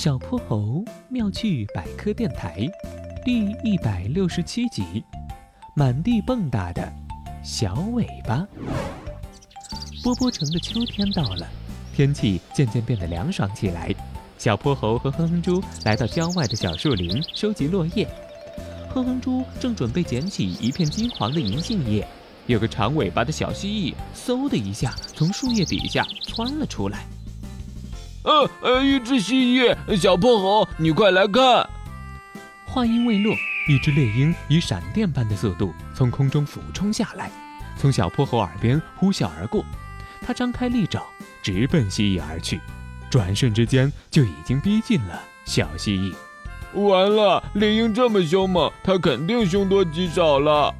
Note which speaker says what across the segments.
Speaker 1: 小泼猴妙趣百科电台第一百六十七集：满地蹦跶的小尾巴。波波城的秋天到了，天气渐渐变得凉爽起来。小泼猴和哼哼猪来到郊外的小树林收集落叶。哼哼猪正准备捡起一片金黄的银杏叶，有个长尾巴的小蜥蜴嗖的一下从树叶底下窜了出来。
Speaker 2: 呃呃，一只蜥蜴，小破猴，你快来看！
Speaker 1: 话音未落，一只猎鹰以闪电般的速度从空中俯冲下来，从小破猴耳边呼啸而过。它张开利爪，直奔蜥蜴而去，转瞬之间就已经逼近了小蜥蜴。
Speaker 2: 完了，猎鹰这么凶猛，它肯定凶多吉少了。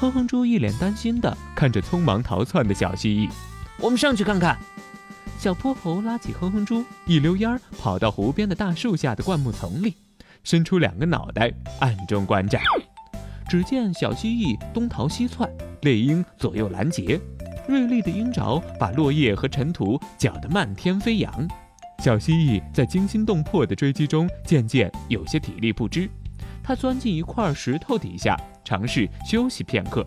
Speaker 1: 哼哼猪一脸担心的看着匆忙逃窜的小蜥蜴，
Speaker 3: 我们上去看看。
Speaker 1: 小泼猴拉起哼哼猪，一溜烟儿跑到湖边的大树下的灌木丛里，伸出两个脑袋，暗中观战。只见小蜥蜴东逃西窜，猎鹰左右拦截，锐利的鹰爪把落叶和尘土搅得漫天飞扬。小蜥蜴在惊心动魄的追击中，渐渐有些体力不支，它钻进一块石头底下，尝试休息片刻。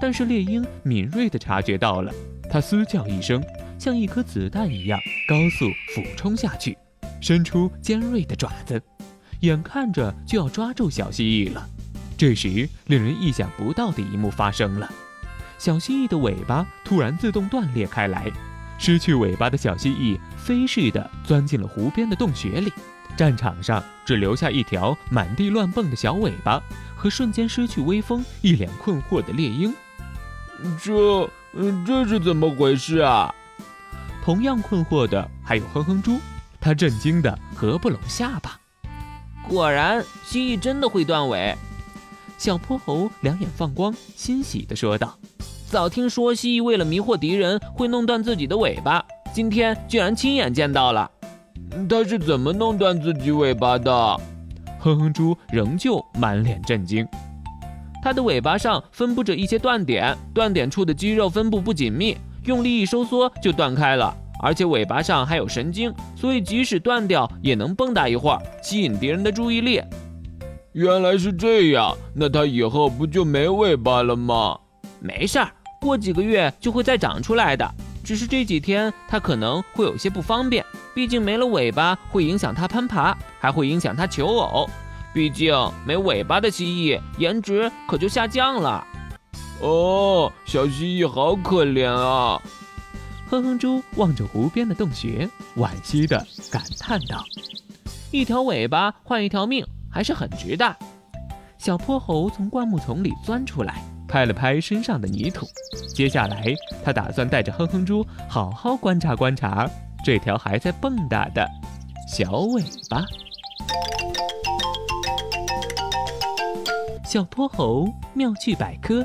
Speaker 1: 但是猎鹰敏锐地察觉到了，它嘶叫一声。像一颗子弹一样高速俯冲下去，伸出尖锐的爪子，眼看着就要抓住小蜥蜴了。这时，令人意想不到的一幕发生了：小蜥蜴的尾巴突然自动断裂开来，失去尾巴的小蜥蜴飞似的钻进了湖边的洞穴里。战场上只留下一条满地乱蹦的小尾巴和瞬间失去威风、一脸困惑的猎鹰。
Speaker 2: 这……这是怎么回事啊？
Speaker 1: 同样困惑的还有哼哼猪，他震惊的合不拢下巴。
Speaker 3: 果然，蜥蜴真的会断尾。
Speaker 1: 小泼猴两眼放光，欣喜地说道：“
Speaker 3: 早听说蜥蜴为了迷惑敌人会弄断自己的尾巴，今天居然亲眼见到了。
Speaker 2: 它是怎么弄断自己尾巴的？”
Speaker 1: 哼哼猪仍旧满脸震惊。
Speaker 3: 它的尾巴上分布着一些断点，断点处的肌肉分布不紧密。用力一收缩就断开了，而且尾巴上还有神经，所以即使断掉也能蹦跶一会儿，吸引敌人的注意力。
Speaker 2: 原来是这样，那它以后不就没尾巴了吗？
Speaker 3: 没事儿，过几个月就会再长出来的。只是这几天它可能会有些不方便，毕竟没了尾巴会影响它攀爬，还会影响它求偶。毕竟没尾巴的蜥蜴颜值可就下降了。
Speaker 2: 哦，小蜥蜴好可怜啊！
Speaker 1: 哼哼猪望着湖边的洞穴，惋惜地感叹道：“
Speaker 3: 一条尾巴换一条命，还是很值的。”
Speaker 1: 小泼猴从灌木丛里钻出来，拍了拍身上的泥土。接下来，他打算带着哼哼猪好好观察观察这条还在蹦跶的小尾巴。小泼猴妙趣百科。